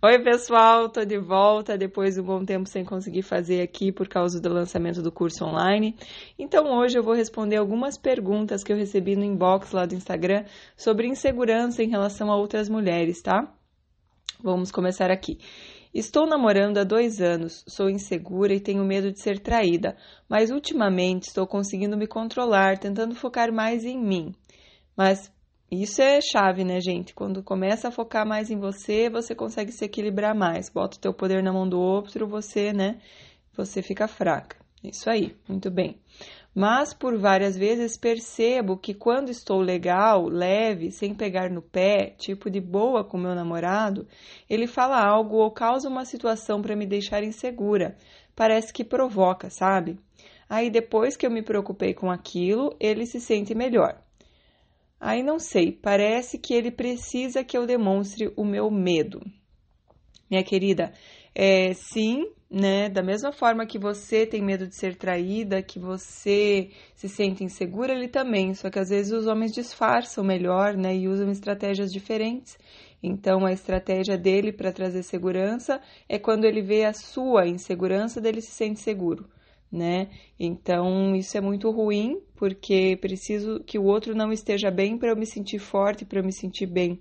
Oi, pessoal, tô de volta depois de um bom tempo sem conseguir fazer aqui por causa do lançamento do curso online. Então, hoje eu vou responder algumas perguntas que eu recebi no inbox lá do Instagram sobre insegurança em relação a outras mulheres, tá? Vamos começar aqui. Estou namorando há dois anos, sou insegura e tenho medo de ser traída, mas ultimamente estou conseguindo me controlar, tentando focar mais em mim. Mas isso é chave, né, gente? Quando começa a focar mais em você, você consegue se equilibrar mais. Bota o teu poder na mão do outro, você, né, você fica fraca. Isso aí, muito bem. Mas por várias vezes percebo que quando estou legal, leve, sem pegar no pé, tipo de boa com meu namorado, ele fala algo ou causa uma situação para me deixar insegura. Parece que provoca, sabe? Aí depois que eu me preocupei com aquilo, ele se sente melhor. Aí não sei, parece que ele precisa que eu demonstre o meu medo. Minha querida, é, sim, né? Da mesma forma que você tem medo de ser traída, que você se sente insegura, ele também. Só que às vezes os homens disfarçam melhor, né? E usam estratégias diferentes. Então, a estratégia dele para trazer segurança é quando ele vê a sua insegurança, dele se sente seguro né? Então isso é muito ruim porque preciso que o outro não esteja bem para eu me sentir forte, para eu me sentir bem.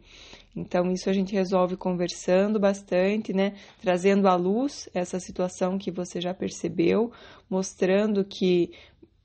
Então isso a gente resolve conversando bastante, né? Trazendo à luz essa situação que você já percebeu, mostrando que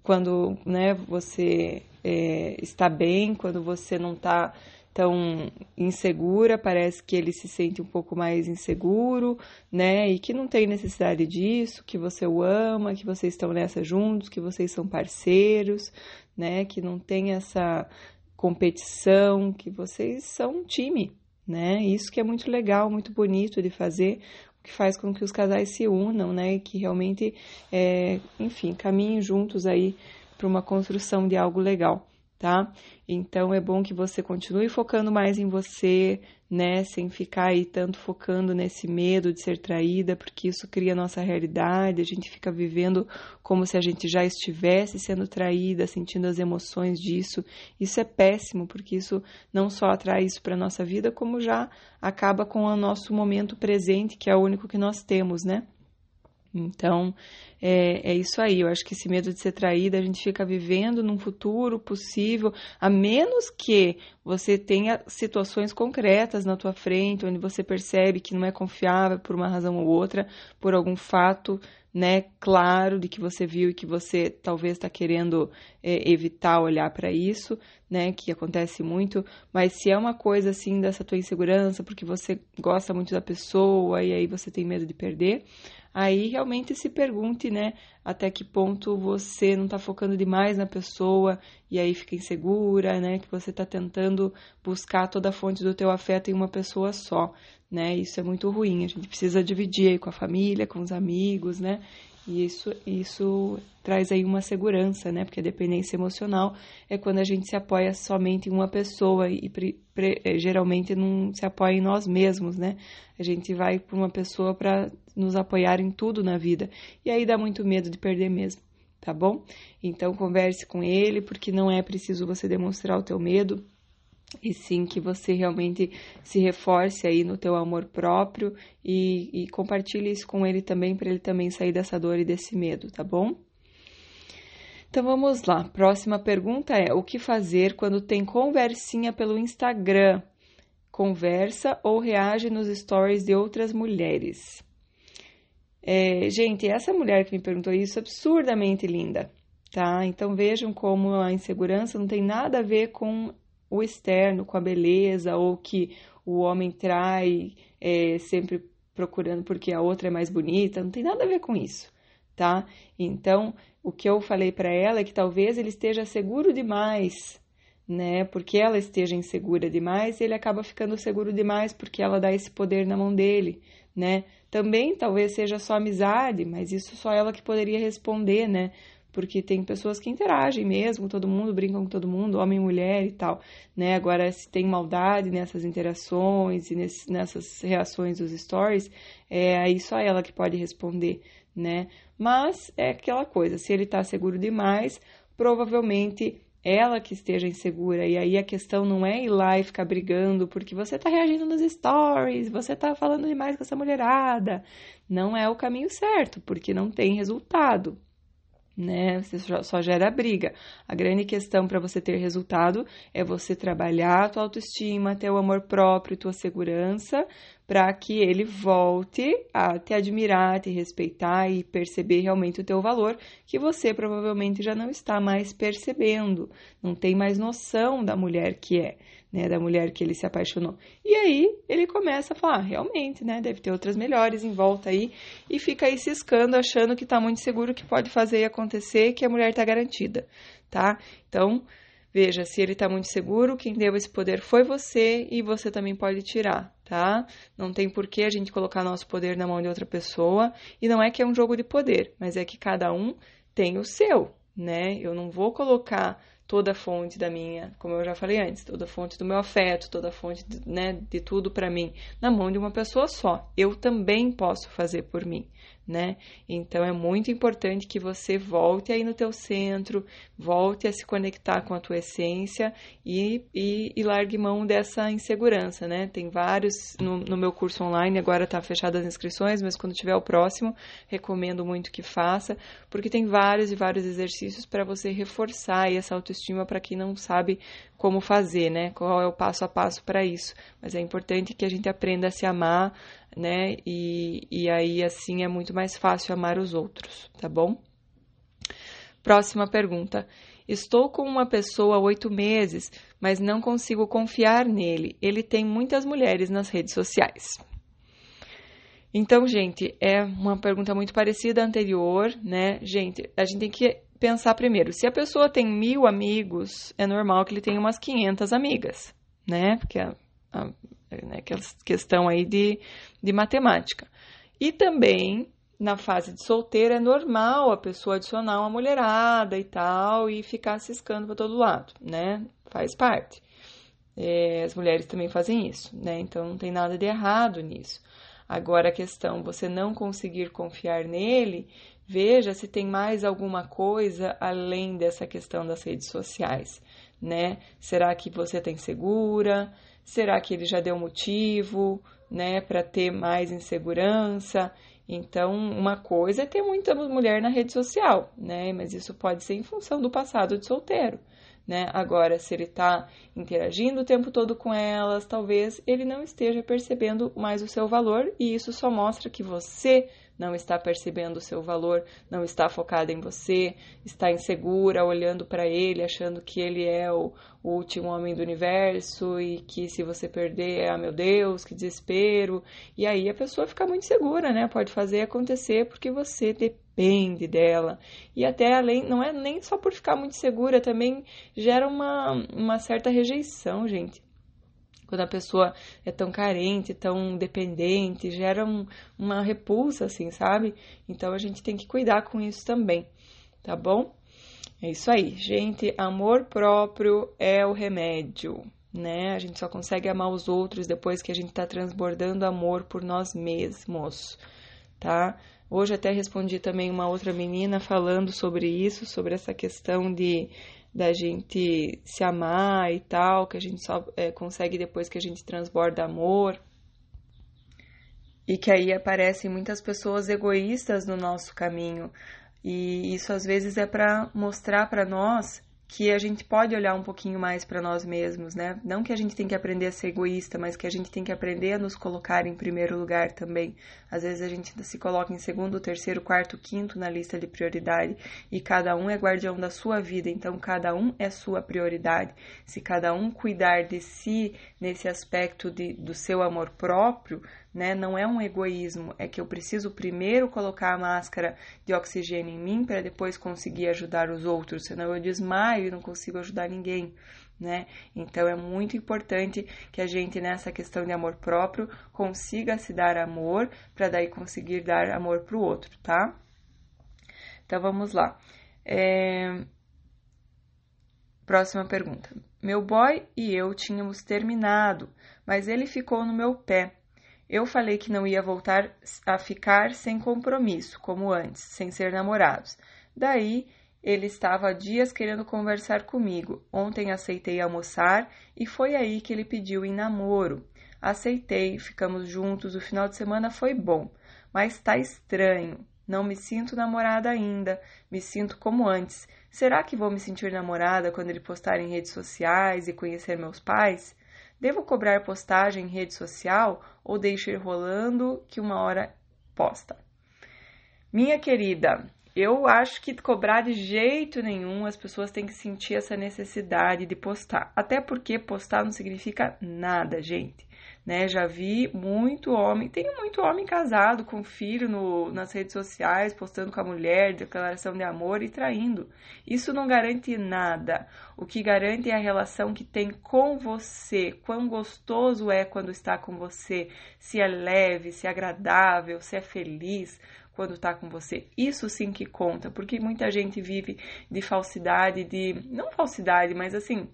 quando né, você é, está bem, quando você não está tão insegura, parece que ele se sente um pouco mais inseguro, né? E que não tem necessidade disso, que você o ama, que vocês estão nessa juntos, que vocês são parceiros, né? Que não tem essa competição, que vocês são um time, né? Isso que é muito legal, muito bonito de fazer, o que faz com que os casais se unam, né? E que realmente, é, enfim, caminhem juntos aí para uma construção de algo legal tá? Então é bom que você continue focando mais em você, né, sem ficar aí tanto focando nesse medo de ser traída, porque isso cria nossa realidade, a gente fica vivendo como se a gente já estivesse sendo traída, sentindo as emoções disso. Isso é péssimo, porque isso não só atrai isso para nossa vida, como já acaba com o nosso momento presente, que é o único que nós temos, né? Então, é, é, isso aí. Eu acho que esse medo de ser traída, a gente fica vivendo num futuro possível, a menos que você tenha situações concretas na tua frente, onde você percebe que não é confiável por uma razão ou outra, por algum fato, né, claro, de que você viu e que você talvez está querendo é, evitar olhar para isso, né, que acontece muito. Mas se é uma coisa assim dessa tua insegurança, porque você gosta muito da pessoa e aí você tem medo de perder, aí realmente se pergunte, né, até que ponto você não está focando demais na pessoa e aí fica insegura, né, que você está tentando buscar toda a fonte do teu afeto em uma pessoa só, né, isso é muito ruim, a gente precisa dividir aí com a família, com os amigos, né, e isso, isso traz aí uma segurança, né? Porque a dependência emocional é quando a gente se apoia somente em uma pessoa e pre, pre, geralmente não se apoia em nós mesmos, né? A gente vai para uma pessoa para nos apoiar em tudo na vida. E aí dá muito medo de perder mesmo, tá bom? Então converse com ele, porque não é preciso você demonstrar o teu medo e sim que você realmente se reforce aí no teu amor próprio e, e compartilhe isso com ele também para ele também sair dessa dor e desse medo, tá bom? Então vamos lá. Próxima pergunta é: o que fazer quando tem conversinha pelo Instagram? Conversa ou reage nos stories de outras mulheres? É, gente, essa mulher que me perguntou isso é absurdamente linda, tá? Então vejam como a insegurança não tem nada a ver com o externo, com a beleza, ou que o homem trai é, sempre procurando porque a outra é mais bonita, não tem nada a ver com isso, tá? Então, o que eu falei para ela é que talvez ele esteja seguro demais, né? Porque ela esteja insegura demais, ele acaba ficando seguro demais porque ela dá esse poder na mão dele, né? Também talvez seja só amizade, mas isso só ela que poderia responder, né? porque tem pessoas que interagem mesmo, todo mundo brinca com todo mundo, homem e mulher e tal, né? Agora, se tem maldade nessas interações e nesse, nessas reações dos stories, é aí só ela que pode responder, né? Mas é aquela coisa, se ele tá seguro demais, provavelmente ela que esteja insegura. E aí a questão não é ir lá e ficar brigando porque você tá reagindo nos stories, você tá falando demais com essa mulherada. Não é o caminho certo, porque não tem resultado né? Você só gera briga. A grande questão para você ter resultado é você trabalhar a tua autoestima, teu amor próprio, tua segurança, para que ele volte a te admirar, te respeitar e perceber realmente o teu valor, que você provavelmente já não está mais percebendo, não tem mais noção da mulher que é né, da mulher que ele se apaixonou. E aí ele começa a falar, ah, realmente, né, deve ter outras melhores em volta aí, e fica aí ciscando, achando que está muito seguro que pode fazer e acontecer, que a mulher está garantida, tá? Então, veja, se ele está muito seguro, quem deu esse poder foi você e você também pode tirar, tá? Não tem por que a gente colocar nosso poder na mão de outra pessoa, e não é que é um jogo de poder, mas é que cada um tem o seu, né? Eu não vou colocar toda fonte da minha, como eu já falei antes, toda fonte do meu afeto, toda fonte de, né, de tudo para mim na mão de uma pessoa só. Eu também posso fazer por mim né? Então é muito importante que você volte aí no teu centro, volte a se conectar com a tua essência e, e, e largue mão dessa insegurança, né? Tem vários no, no meu curso online, agora está fechado as inscrições, mas quando tiver o próximo, recomendo muito que faça, porque tem vários e vários exercícios para você reforçar essa autoestima para quem não sabe como fazer, né? Qual é o passo a passo para isso. Mas é importante que a gente aprenda a se amar, né? E, e aí assim é muito mais fácil amar os outros, tá bom? Próxima pergunta. Estou com uma pessoa há oito meses, mas não consigo confiar nele. Ele tem muitas mulheres nas redes sociais. Então, gente, é uma pergunta muito parecida à anterior, né? Gente, a gente tem que pensar primeiro. Se a pessoa tem mil amigos, é normal que ele tenha umas 500 amigas, né? Porque a, a, né, aquela questão aí de, de matemática. E também, na fase de solteiro, é normal a pessoa adicionar uma mulherada e tal e ficar ciscando para todo lado, né? Faz parte. É, as mulheres também fazem isso, né? Então não tem nada de errado nisso. Agora a questão, você não conseguir confiar nele, veja se tem mais alguma coisa além dessa questão das redes sociais, né? Será que você tem segura? Será que ele já deu motivo, né, para ter mais insegurança? Então, uma coisa é ter muita mulher na rede social, né? Mas isso pode ser em função do passado de solteiro, né? Agora, se ele está interagindo o tempo todo com elas, talvez ele não esteja percebendo mais o seu valor e isso só mostra que você não está percebendo o seu valor, não está focada em você, está insegura, olhando para ele, achando que ele é o, o, último homem do universo e que se você perder, ah, meu Deus, que desespero. E aí a pessoa fica muito segura, né? Pode fazer acontecer porque você depende dela. E até além, não é nem só por ficar muito segura, também gera uma, uma certa rejeição, gente quando a pessoa é tão carente, tão dependente, gera um, uma repulsa, assim, sabe? Então a gente tem que cuidar com isso também, tá bom? É isso aí, gente. Amor próprio é o remédio, né? A gente só consegue amar os outros depois que a gente tá transbordando amor por nós mesmos, tá? Hoje até respondi também uma outra menina falando sobre isso, sobre essa questão de da gente se amar e tal, que a gente só é, consegue depois que a gente transborda amor. E que aí aparecem muitas pessoas egoístas no nosso caminho. E isso às vezes é para mostrar para nós que a gente pode olhar um pouquinho mais para nós mesmos, né? Não que a gente tem que aprender a ser egoísta, mas que a gente tem que aprender a nos colocar em primeiro lugar também. Às vezes a gente se coloca em segundo, terceiro, quarto, quinto na lista de prioridade e cada um é guardião da sua vida, então cada um é sua prioridade. Se cada um cuidar de si nesse aspecto de, do seu amor próprio, né? Não é um egoísmo, é que eu preciso primeiro colocar a máscara de oxigênio em mim para depois conseguir ajudar os outros, senão eu desmaio e não consigo ajudar ninguém. Né? Então é muito importante que a gente nessa questão de amor próprio consiga se dar amor para daí conseguir dar amor para o outro, tá? Então vamos lá. É... Próxima pergunta. Meu boy e eu tínhamos terminado, mas ele ficou no meu pé. Eu falei que não ia voltar a ficar sem compromisso, como antes, sem ser namorados. Daí ele estava há dias querendo conversar comigo. Ontem aceitei almoçar e foi aí que ele pediu em namoro. Aceitei, ficamos juntos, o final de semana foi bom, mas tá estranho. Não me sinto namorada ainda, me sinto como antes. Será que vou me sentir namorada quando ele postar em redes sociais e conhecer meus pais? Devo cobrar postagem em rede social ou deixo ir rolando que uma hora posta? Minha querida, eu acho que cobrar de jeito nenhum, as pessoas têm que sentir essa necessidade de postar. Até porque postar não significa nada, gente né? Já vi muito homem, tem muito homem casado com filho no, nas redes sociais, postando com a mulher, declaração de amor e traindo. Isso não garante nada. O que garante é a relação que tem com você, quão gostoso é quando está com você, se é leve, se é agradável, se é feliz quando está com você. Isso sim que conta, porque muita gente vive de falsidade, de não falsidade, mas assim,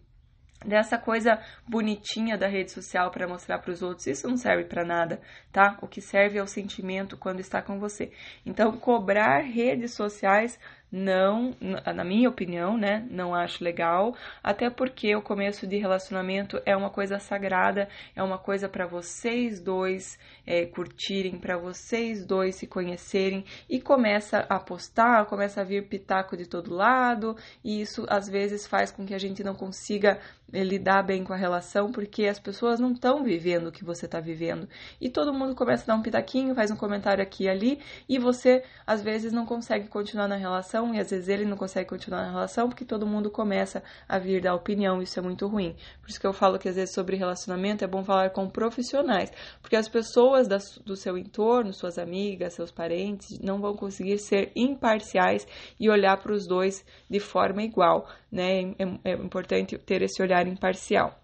dessa coisa bonitinha da rede social para mostrar para os outros, isso não serve para nada, tá? O que serve é o sentimento quando está com você. Então, cobrar redes sociais não, na minha opinião, né, não acho legal, até porque o começo de relacionamento é uma coisa sagrada, é uma coisa para vocês dois é, curtirem, para vocês dois se conhecerem e começa a postar, começa a vir pitaco de todo lado e isso às vezes faz com que a gente não consiga é, lidar bem com a relação porque as pessoas não estão vivendo o que você está vivendo. E todo mundo começa a dar um pitaquinho, faz um comentário aqui e ali e você às vezes não consegue continuar na relação relação e às vezes ele não consegue continuar na relação porque todo mundo começa a vir dar opinião, isso é muito ruim. Por isso que eu falo que às vezes sobre relacionamento é bom falar com profissionais, porque as pessoas do seu entorno, suas amigas, seus parentes, não vão conseguir ser imparciais e olhar para os dois de forma igual, né? É, é importante ter esse olhar imparcial,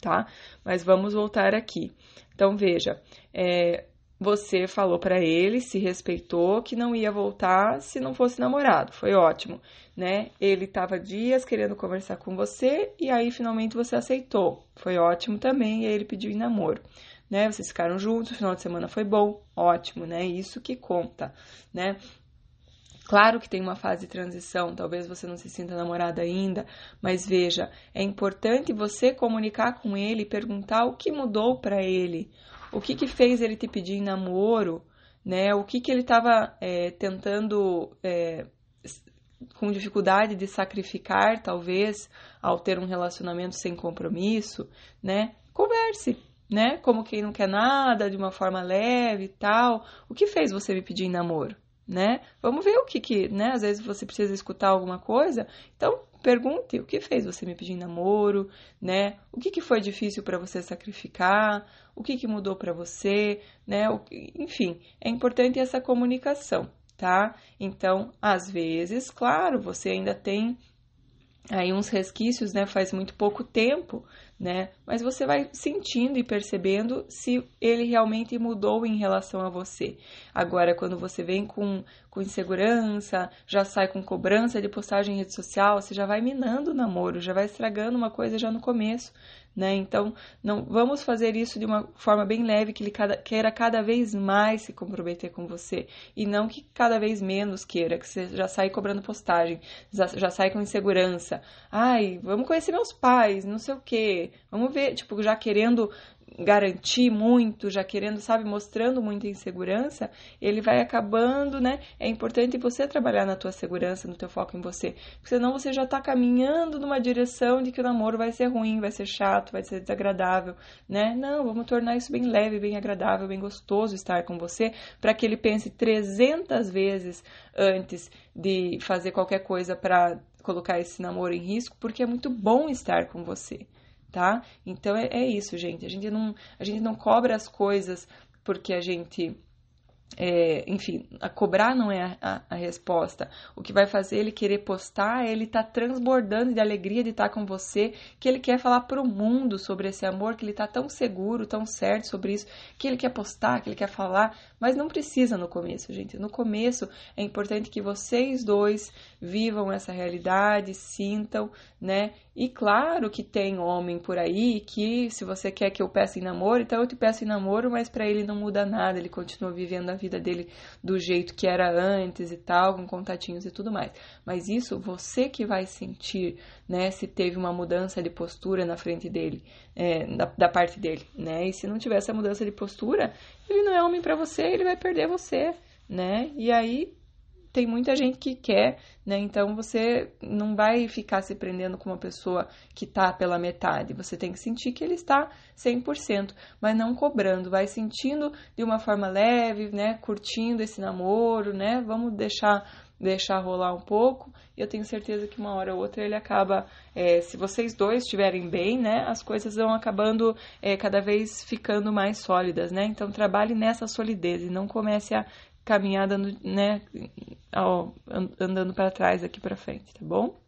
tá? Mas vamos voltar aqui. Então veja, é, você falou para ele, se respeitou, que não ia voltar se não fosse namorado. Foi ótimo, né? Ele estava dias querendo conversar com você e aí finalmente você aceitou. Foi ótimo também e aí ele pediu em namoro. Né? Vocês ficaram juntos, o final de semana foi bom, ótimo, né? Isso que conta, né? Claro que tem uma fase de transição, talvez você não se sinta namorada ainda, mas veja, é importante você comunicar com ele perguntar o que mudou para ele, o que que fez ele te pedir namoro, né? O que que ele estava é, tentando é, com dificuldade de sacrificar, talvez, ao ter um relacionamento sem compromisso, né? Converse, né? Como quem não quer nada, de uma forma leve e tal. O que fez você me pedir namoro, né? Vamos ver o que que, né? Às vezes você precisa escutar alguma coisa, então pergunte o que fez você me pedir namoro, né? O que, que foi difícil para você sacrificar? O que, que mudou para você, né? O, enfim, é importante essa comunicação, tá? Então, às vezes, claro, você ainda tem aí uns resquícios, né? Faz muito pouco tempo, né? Mas você vai sentindo e percebendo se ele realmente mudou em relação a você. Agora, quando você vem com, com insegurança, já sai com cobrança de postagem em rede social, você já vai minando o namoro, já vai estragando uma coisa já no começo, né? Então, não vamos fazer isso de uma forma bem leve, que ele cada, queira cada vez mais se comprometer com você e não que cada vez menos queira, que você já sai cobrando postagem, já, já sai com insegurança. Ai, vamos conhecer meus pais, não sei o quê. Vamos ver, tipo, já querendo garantir muito, já querendo, sabe, mostrando muita insegurança, ele vai acabando, né? É importante você trabalhar na tua segurança, no teu foco em você, porque senão você já tá caminhando numa direção de que o namoro vai ser ruim, vai ser chato, vai ser desagradável, né? Não, vamos tornar isso bem leve, bem agradável, bem gostoso estar com você, para que ele pense 300 vezes antes de fazer qualquer coisa para colocar esse namoro em risco, porque é muito bom estar com você tá? Então é, é isso, gente. A gente não, a gente não cobra as coisas porque a gente é, enfim, a cobrar não é a, a, resposta. O que vai fazer ele querer postar é ele tá transbordando de alegria de estar tá com você, que ele quer falar para o mundo sobre esse amor, que ele tá tão seguro, tão certo sobre isso, que ele quer postar, que ele quer falar, mas não precisa no começo, gente. No começo é importante que vocês dois vivam essa realidade, sintam, né? E claro que tem homem por aí que se você quer que eu peça em namoro, então eu te peço em namoro, mas para ele não muda nada, ele continua vivendo a vida dele do jeito que era antes e tal, com contatinhos e tudo mais. Mas isso você que vai sentir, né? Se teve uma mudança de postura na frente dele, é, da, da parte dele, né? E se não tiver essa mudança de postura, ele não é homem para você, ele vai perder você, né? E aí tem muita gente que quer, né? Então você não vai ficar se prendendo com uma pessoa que tá pela metade. Você tem que sentir que ele está 100%, mas não cobrando, vai sentindo de uma forma leve, né? Curtindo esse namoro, né? Vamos deixar deixar rolar um pouco. E eu tenho certeza que uma hora ou outra ele acaba, é, se vocês dois estiverem bem, né? As coisas vão acabando é, cada vez ficando mais sólidas, né? Então trabalhe nessa solidez e não comece a caminhar dando, né, andando para trás aqui para frente, tá bom?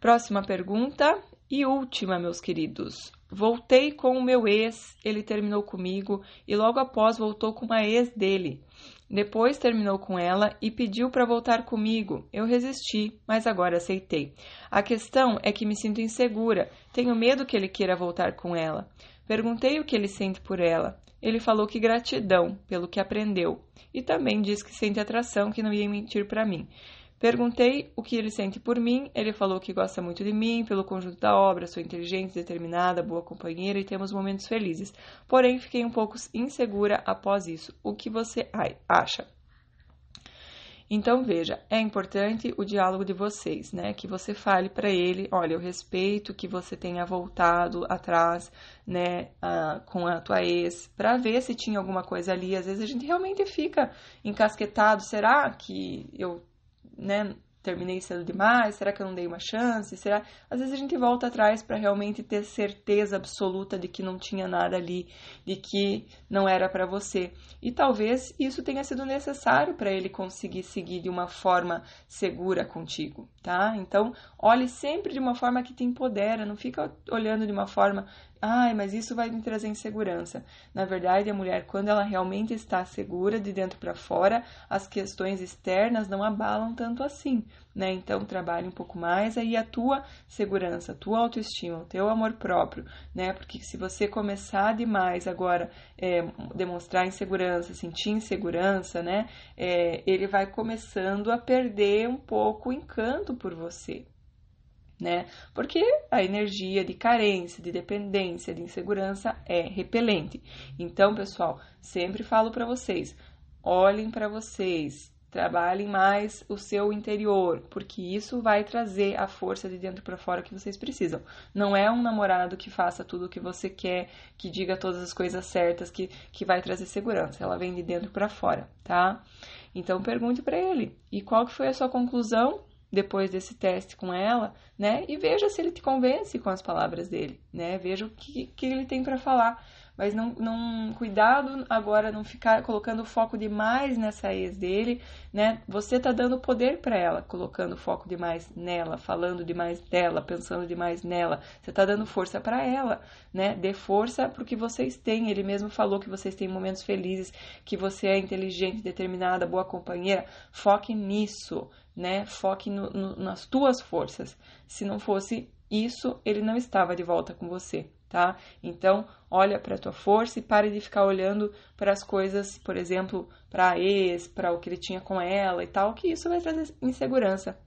Próxima pergunta e última, meus queridos. Voltei com o meu ex, ele terminou comigo e logo após voltou com uma ex dele. Depois terminou com ela e pediu para voltar comigo. Eu resisti, mas agora aceitei. A questão é que me sinto insegura. Tenho medo que ele queira voltar com ela. Perguntei o que ele sente por ela. Ele falou que gratidão pelo que aprendeu e também disse que sente atração, que não ia mentir para mim. Perguntei o que ele sente por mim, ele falou que gosta muito de mim, pelo conjunto da obra, sou inteligente, determinada, boa companheira e temos momentos felizes. Porém, fiquei um pouco insegura após isso. O que você acha? Então, veja, é importante o diálogo de vocês, né? Que você fale para ele, olha, eu respeito que você tenha voltado atrás, né, com a tua ex, para ver se tinha alguma coisa ali. Às vezes a gente realmente fica encasquetado, será que eu, né, terminei cedo demais? Será que eu não dei uma chance? Será? Às vezes a gente volta atrás para realmente ter certeza absoluta de que não tinha nada ali, de que não era para você. E talvez isso tenha sido necessário para ele conseguir seguir de uma forma segura contigo, tá? Então, olhe sempre de uma forma que te empodera, não fica olhando de uma forma Ai, mas isso vai me trazer insegurança. Na verdade, a mulher, quando ela realmente está segura de dentro para fora, as questões externas não abalam tanto assim, né? Então, trabalhe um pouco mais aí a tua segurança, a tua autoestima, o teu amor próprio, né? Porque se você começar demais agora é, demonstrar insegurança, sentir insegurança, né? É, ele vai começando a perder um pouco o encanto por você, né? Porque a energia de carência, de dependência, de insegurança é repelente. Então, pessoal, sempre falo para vocês, olhem para vocês, trabalhem mais o seu interior, porque isso vai trazer a força de dentro para fora que vocês precisam. Não é um namorado que faça tudo o que você quer, que diga todas as coisas certas, que, que vai trazer segurança. Ela vem de dentro para fora, tá? Então pergunte para ele. E qual que foi a sua conclusão? Depois desse teste com ela, né? E veja se ele te convence com as palavras dele, né? Veja o que, que ele tem para falar. Mas não, não, cuidado agora não ficar colocando foco demais nessa ex dele, né? Você tá dando poder para ela, colocando foco demais nela, falando demais dela, pensando demais nela. Você tá dando força para ela, né? Dê força pro que vocês têm. Ele mesmo falou que vocês têm momentos felizes, que você é inteligente, determinada, boa companheira. Foque nisso né? Foque no, no, nas tuas forças. Se não fosse isso, ele não estava de volta com você, tá? Então, olha para a tua força e pare de ficar olhando para as coisas, por exemplo, para a ex, para o que ele tinha com ela e tal, que isso vai trazer insegurança,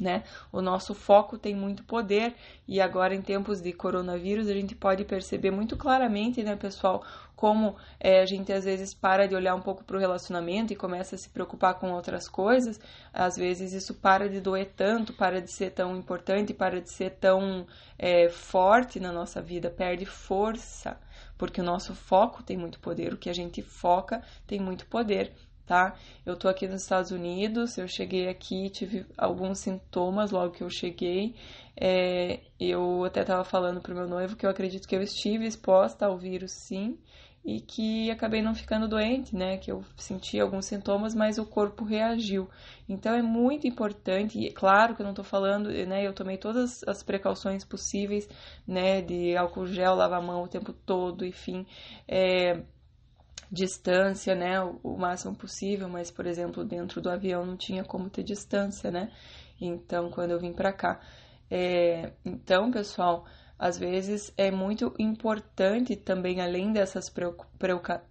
né? O nosso foco tem muito poder e agora em tempos de coronavírus a gente pode perceber muito claramente, né, pessoal, como é, a gente às vezes para de olhar um pouco para o relacionamento e começa a se preocupar com outras coisas. Às vezes isso para de doer tanto, para de ser tão importante, para de ser tão é, forte na nossa vida, perde força, porque o nosso foco tem muito poder, o que a gente foca tem muito poder tá? Eu tô aqui nos Estados Unidos, eu cheguei aqui, tive alguns sintomas logo que eu cheguei. É, eu até tava falando pro meu noivo que eu acredito que eu estive exposta ao vírus sim, e que acabei não ficando doente, né? Que eu senti alguns sintomas, mas o corpo reagiu. Então é muito importante, e claro que eu não tô falando, né? Eu tomei todas as precauções possíveis, né? De álcool gel, lavar a mão o tempo todo, enfim. É, distância, né, o, máximo possível, mas por exemplo, dentro do avião não tinha como ter distância, né? Então, quando eu vim para cá, é, então, pessoal, às vezes é muito importante também, além dessas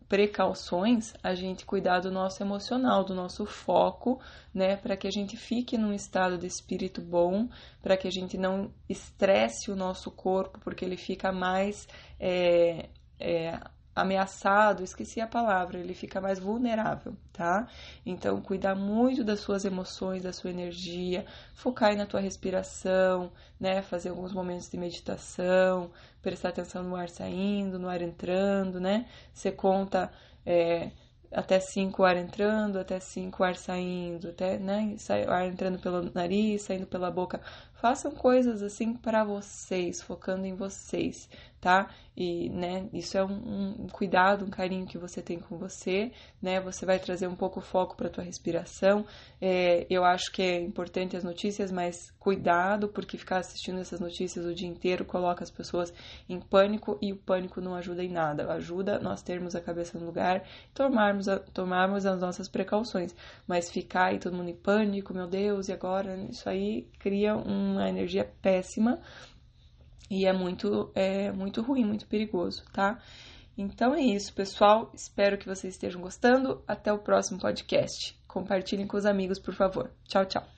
precauções, a gente cuidar do nosso emocional, do nosso foco, né, para que a gente fique num estado de espírito bom, para que a gente não estresse o nosso corpo, porque ele fica mais é, é, ameaçado, esqueci a palavra, ele fica mais vulnerável, tá? Então, cuidar muito das suas emoções, da sua energia, focar aí na tua respiração, né? Fazer alguns momentos de meditação, prestar atenção no ar saindo, no ar entrando, né? Você conta é, até cinco ar entrando, até cinco ar saindo, até, né? Ar entrando pelo nariz, saindo pela boca. Façam coisas assim para vocês, focando em vocês, tá? E, né, isso é um, um, cuidado, um carinho que você tem com você, né? Você vai trazer um pouco foco para tua respiração. É, eu acho que é importante as notícias, mas cuidado, porque ficar assistindo essas notícias o dia inteiro coloca as pessoas em pânico e o pânico não ajuda em nada. Ajuda nós termos a cabeça no lugar, tomarmos, a, tomarmos as nossas precauções, mas ficar aí todo mundo em pânico, meu Deus, e agora? Isso aí cria uma energia péssima e é muito, é muito ruim, muito perigoso, tá? Então é isso, pessoal. Espero que vocês estejam gostando. Até o próximo podcast. Compartilhem com os amigos, por favor. Tchau, tchau.